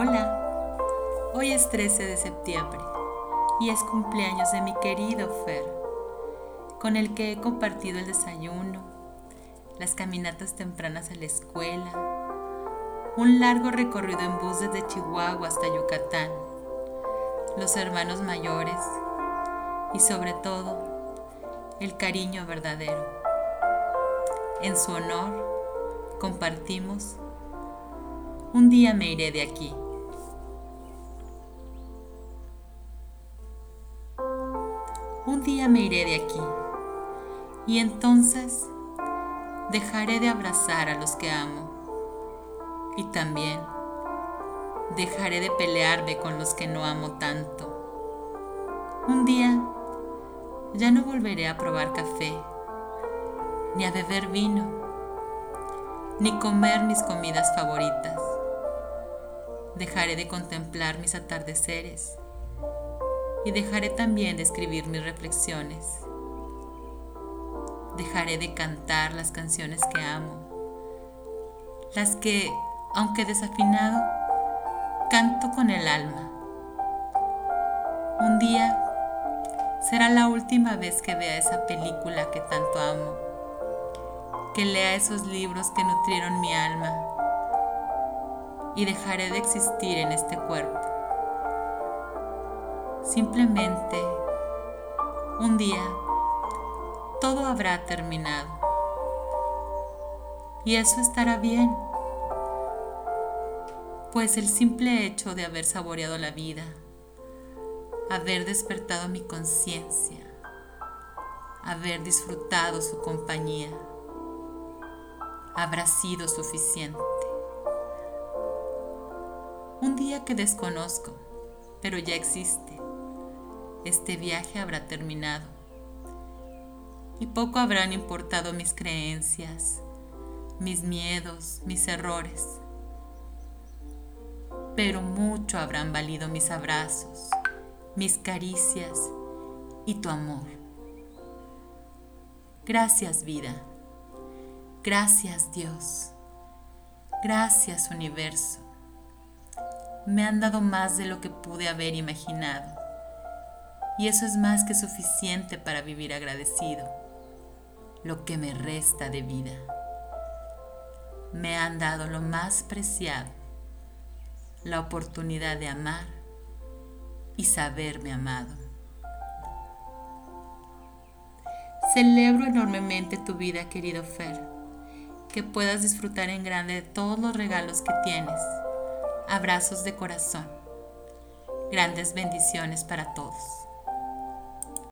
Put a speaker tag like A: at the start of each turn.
A: Hola, hoy es 13 de septiembre y es cumpleaños de mi querido Fer, con el que he compartido el desayuno, las caminatas tempranas a la escuela, un largo recorrido en bus desde Chihuahua hasta Yucatán, los hermanos mayores y sobre todo el cariño verdadero. En su honor compartimos un día me iré de aquí. Un día me iré de aquí. Y entonces dejaré de abrazar a los que amo. Y también dejaré de pelearme con los que no amo tanto. Un día ya no volveré a probar café, ni a beber vino, ni comer mis comidas favoritas. Dejaré de contemplar mis atardeceres y dejaré también de escribir mis reflexiones. Dejaré de cantar las canciones que amo, las que, aunque desafinado, canto con el alma. Un día será la última vez que vea esa película que tanto amo, que lea esos libros que nutrieron mi alma y dejaré de existir en este cuerpo. Simplemente, un día, todo habrá terminado. Y eso estará bien, pues el simple hecho de haber saboreado la vida, haber despertado mi conciencia, haber disfrutado su compañía, habrá sido suficiente. Un día que desconozco, pero ya existe. Este viaje habrá terminado. Y poco habrán importado mis creencias, mis miedos, mis errores. Pero mucho habrán valido mis abrazos, mis caricias y tu amor. Gracias vida. Gracias Dios. Gracias universo me han dado más de lo que pude haber imaginado. Y eso es más que suficiente para vivir agradecido, lo que me resta de vida. Me han dado lo más preciado, la oportunidad de amar y saberme amado. Celebro enormemente tu vida, querido Fer, que puedas disfrutar en grande de todos los regalos que tienes Abrazos de corazón. Grandes bendiciones para todos.